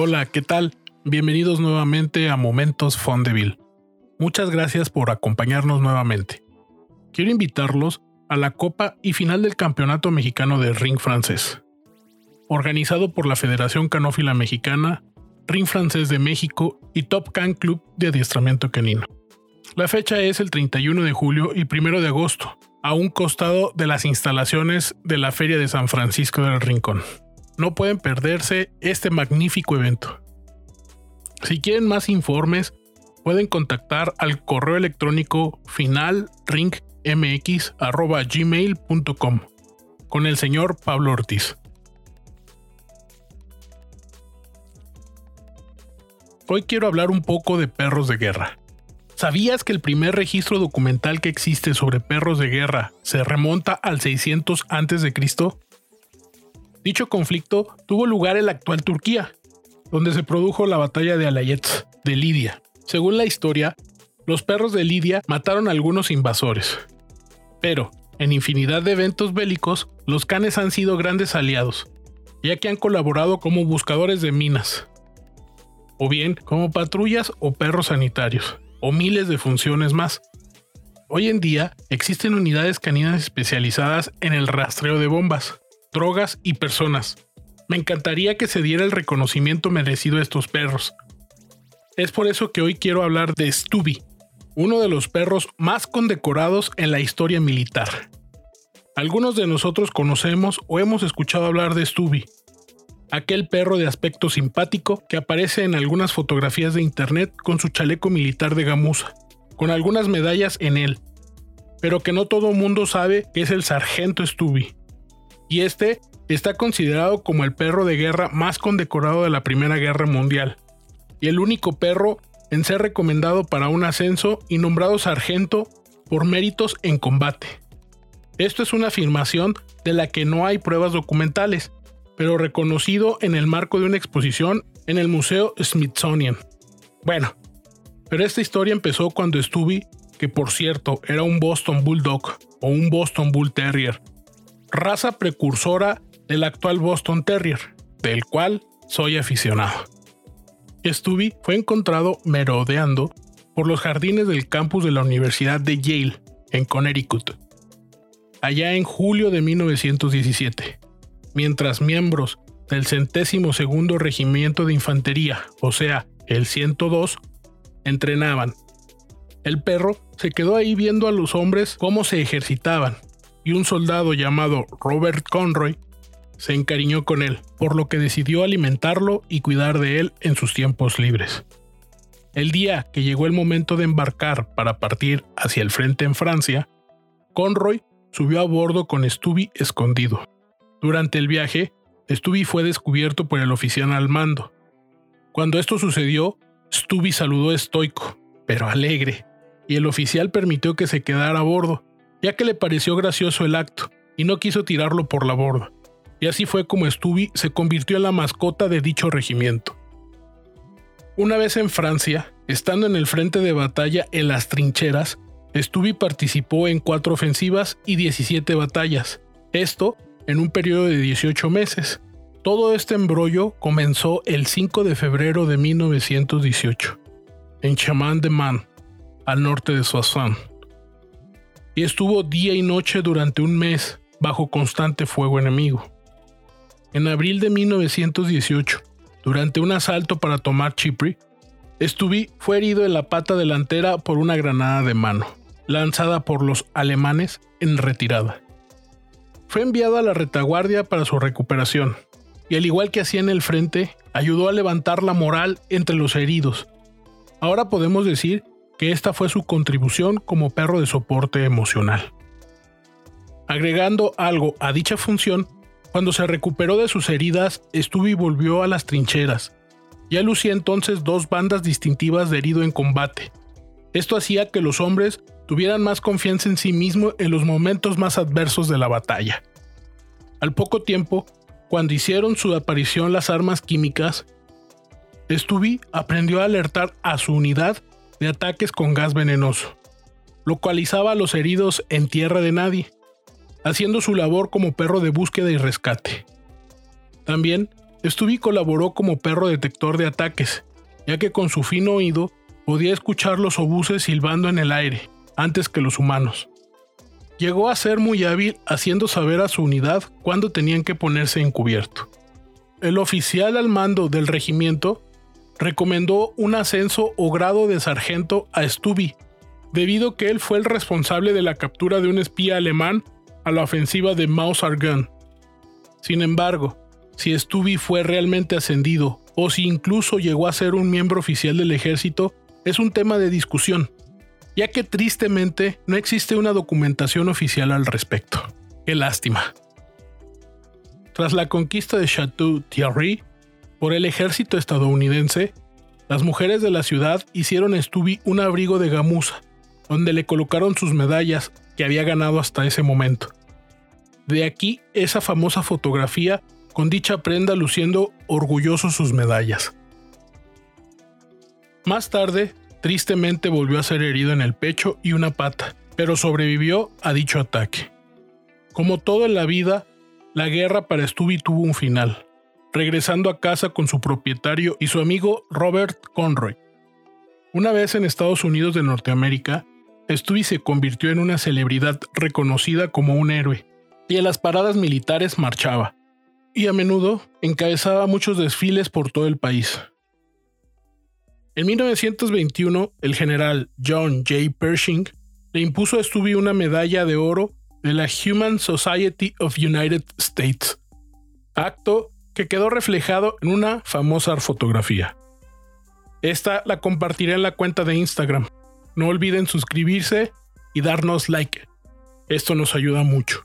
Hola, ¿qué tal? Bienvenidos nuevamente a Momentos Fondeville. Muchas gracias por acompañarnos nuevamente. Quiero invitarlos a la Copa y final del Campeonato Mexicano de Ring Francés. Organizado por la Federación Canófila Mexicana, Ring Francés de México y Top Can Club de Adiestramiento Canino. La fecha es el 31 de julio y 1 de agosto, a un costado de las instalaciones de la Feria de San Francisco del Rincón. No pueden perderse este magnífico evento. Si quieren más informes, pueden contactar al correo electrónico finalringmx.gmail.com con el señor Pablo Ortiz. Hoy quiero hablar un poco de perros de guerra. ¿Sabías que el primer registro documental que existe sobre perros de guerra se remonta al 600 a.C.? Dicho conflicto tuvo lugar en la actual Turquía, donde se produjo la batalla de Alayets, de Lidia. Según la historia, los perros de Lidia mataron a algunos invasores. Pero, en infinidad de eventos bélicos, los canes han sido grandes aliados, ya que han colaborado como buscadores de minas, o bien como patrullas o perros sanitarios, o miles de funciones más. Hoy en día existen unidades caninas especializadas en el rastreo de bombas, drogas y personas. Me encantaría que se diera el reconocimiento merecido a estos perros. Es por eso que hoy quiero hablar de Stubby, uno de los perros más condecorados en la historia militar. Algunos de nosotros conocemos o hemos escuchado hablar de Stubby, aquel perro de aspecto simpático que aparece en algunas fotografías de internet con su chaleco militar de gamuza, con algunas medallas en él, pero que no todo mundo sabe que es el sargento Stubby. Y este está considerado como el perro de guerra más condecorado de la Primera Guerra Mundial, y el único perro en ser recomendado para un ascenso y nombrado sargento por méritos en combate. Esto es una afirmación de la que no hay pruebas documentales, pero reconocido en el marco de una exposición en el Museo Smithsonian. Bueno, pero esta historia empezó cuando Stubby, que por cierto era un Boston Bulldog o un Boston Bull Terrier, raza precursora del actual Boston Terrier, del cual soy aficionado. Stubby fue encontrado merodeando por los jardines del campus de la Universidad de Yale, en Connecticut, allá en julio de 1917 mientras miembros del centésimo segundo regimiento de infantería, o sea, el 102, entrenaban. El perro se quedó ahí viendo a los hombres cómo se ejercitaban, y un soldado llamado Robert Conroy se encariñó con él, por lo que decidió alimentarlo y cuidar de él en sus tiempos libres. El día que llegó el momento de embarcar para partir hacia el frente en Francia, Conroy subió a bordo con Stubby escondido. Durante el viaje, Stubby fue descubierto por el oficial al mando. Cuando esto sucedió, Stubby saludó estoico, pero alegre, y el oficial permitió que se quedara a bordo, ya que le pareció gracioso el acto, y no quiso tirarlo por la borda. Y así fue como Stubby se convirtió en la mascota de dicho regimiento. Una vez en Francia, estando en el frente de batalla en las trincheras, Stubby participó en cuatro ofensivas y 17 batallas. Esto en un periodo de 18 meses. Todo este embrollo comenzó el 5 de febrero de 1918, en Chamán de Man, al norte de Soissons, y estuvo día y noche durante un mes bajo constante fuego enemigo. En abril de 1918, durante un asalto para tomar Chipre, Stubby fue herido en la pata delantera por una granada de mano, lanzada por los alemanes en retirada. Fue enviado a la retaguardia para su recuperación, y al igual que hacía en el frente, ayudó a levantar la moral entre los heridos. Ahora podemos decir que esta fue su contribución como perro de soporte emocional. Agregando algo a dicha función, cuando se recuperó de sus heridas, estuvo y volvió a las trincheras. Ya lucía entonces dos bandas distintivas de herido en combate. Esto hacía que los hombres tuvieran más confianza en sí mismo en los momentos más adversos de la batalla. Al poco tiempo, cuando hicieron su aparición las armas químicas, Stubby aprendió a alertar a su unidad de ataques con gas venenoso. Localizaba a los heridos en tierra de nadie, haciendo su labor como perro de búsqueda y rescate. También Stubby colaboró como perro detector de ataques, ya que con su fino oído podía escuchar los obuses silbando en el aire, antes que los humanos. Llegó a ser muy hábil haciendo saber a su unidad cuándo tenían que ponerse en cubierto. El oficial al mando del regimiento recomendó un ascenso o grado de sargento a Stubby, debido que él fue el responsable de la captura de un espía alemán a la ofensiva de Mauser Sin embargo, si Stubby fue realmente ascendido o si incluso llegó a ser un miembro oficial del ejército es un tema de discusión, ya que tristemente no existe una documentación oficial al respecto. Qué lástima. Tras la conquista de Chateau Thierry por el ejército estadounidense, las mujeres de la ciudad hicieron a Stubby un abrigo de gamuza, donde le colocaron sus medallas que había ganado hasta ese momento. De aquí esa famosa fotografía con dicha prenda luciendo orgulloso sus medallas. Más tarde, tristemente volvió a ser herido en el pecho y una pata, pero sobrevivió a dicho ataque. Como todo en la vida, la guerra para Stubby tuvo un final, regresando a casa con su propietario y su amigo Robert Conroy. Una vez en Estados Unidos de Norteamérica, Stubby se convirtió en una celebridad reconocida como un héroe, y en las paradas militares marchaba, y a menudo encabezaba muchos desfiles por todo el país. En 1921, el general John J. Pershing le impuso a Stubby una medalla de oro de la Human Society of United States, acto que quedó reflejado en una famosa fotografía. Esta la compartiré en la cuenta de Instagram. No olviden suscribirse y darnos like. Esto nos ayuda mucho.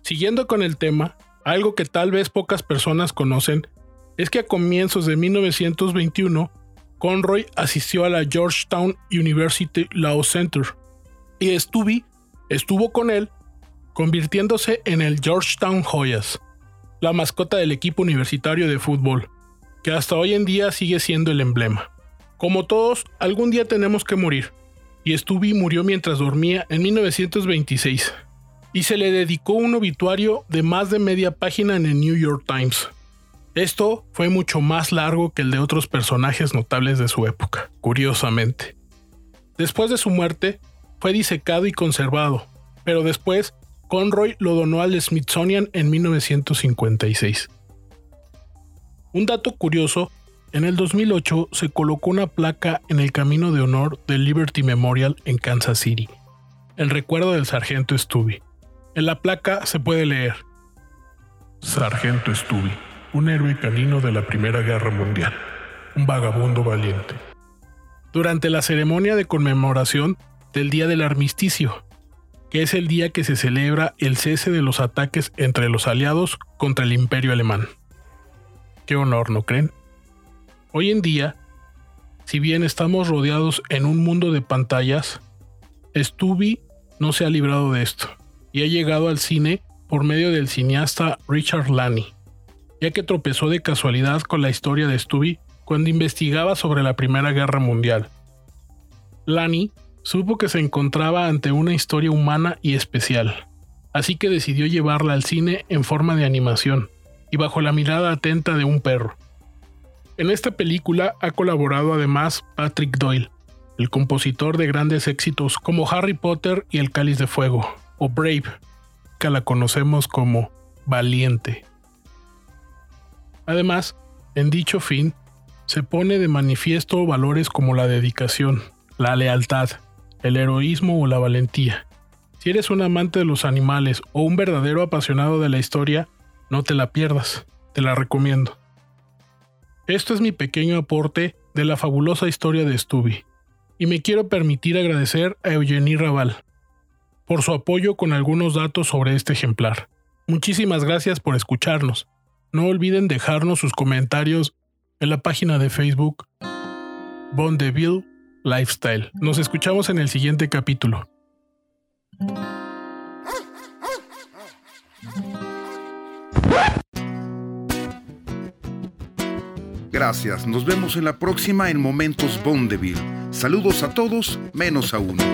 Siguiendo con el tema, algo que tal vez pocas personas conocen es que a comienzos de 1921, Conroy asistió a la Georgetown University Law Center y Stubby estuvo con él, convirtiéndose en el Georgetown Hoyas, la mascota del equipo universitario de fútbol, que hasta hoy en día sigue siendo el emblema. Como todos, algún día tenemos que morir, y Stubby murió mientras dormía en 1926 y se le dedicó un obituario de más de media página en el New York Times. Esto fue mucho más largo que el de otros personajes notables de su época, curiosamente. Después de su muerte, fue disecado y conservado, pero después Conroy lo donó al Smithsonian en 1956. Un dato curioso, en el 2008 se colocó una placa en el camino de honor del Liberty Memorial en Kansas City, en recuerdo del sargento Stubby. En la placa se puede leer: Sargento Stubby, un héroe canino de la Primera Guerra Mundial, un vagabundo valiente. Durante la ceremonia de conmemoración del Día del Armisticio, es el día que se celebra el cese de los ataques entre los aliados contra el Imperio Alemán. Qué honor, ¿no creen? Hoy en día, si bien estamos rodeados en un mundo de pantallas, Stubby no se ha librado de esto y ha llegado al cine por medio del cineasta Richard Lanny, ya que tropezó de casualidad con la historia de Stubby cuando investigaba sobre la Primera Guerra Mundial. Lanny supo que se encontraba ante una historia humana y especial, así que decidió llevarla al cine en forma de animación y bajo la mirada atenta de un perro. En esta película ha colaborado además Patrick Doyle, el compositor de grandes éxitos como Harry Potter y El Cáliz de Fuego, o Brave, que la conocemos como Valiente. Además, en dicho fin, se pone de manifiesto valores como la dedicación, la lealtad, el heroísmo o la valentía. Si eres un amante de los animales o un verdadero apasionado de la historia, no te la pierdas, te la recomiendo. Esto es mi pequeño aporte de la fabulosa historia de Stubby, y me quiero permitir agradecer a Eugenie Raval, por su apoyo con algunos datos sobre este ejemplar. Muchísimas gracias por escucharnos. No olviden dejarnos sus comentarios en la página de Facebook Bondeville Lifestyle. Nos escuchamos en el siguiente capítulo. Gracias, nos vemos en la próxima en Momentos Bondeville. Saludos a todos, menos a uno.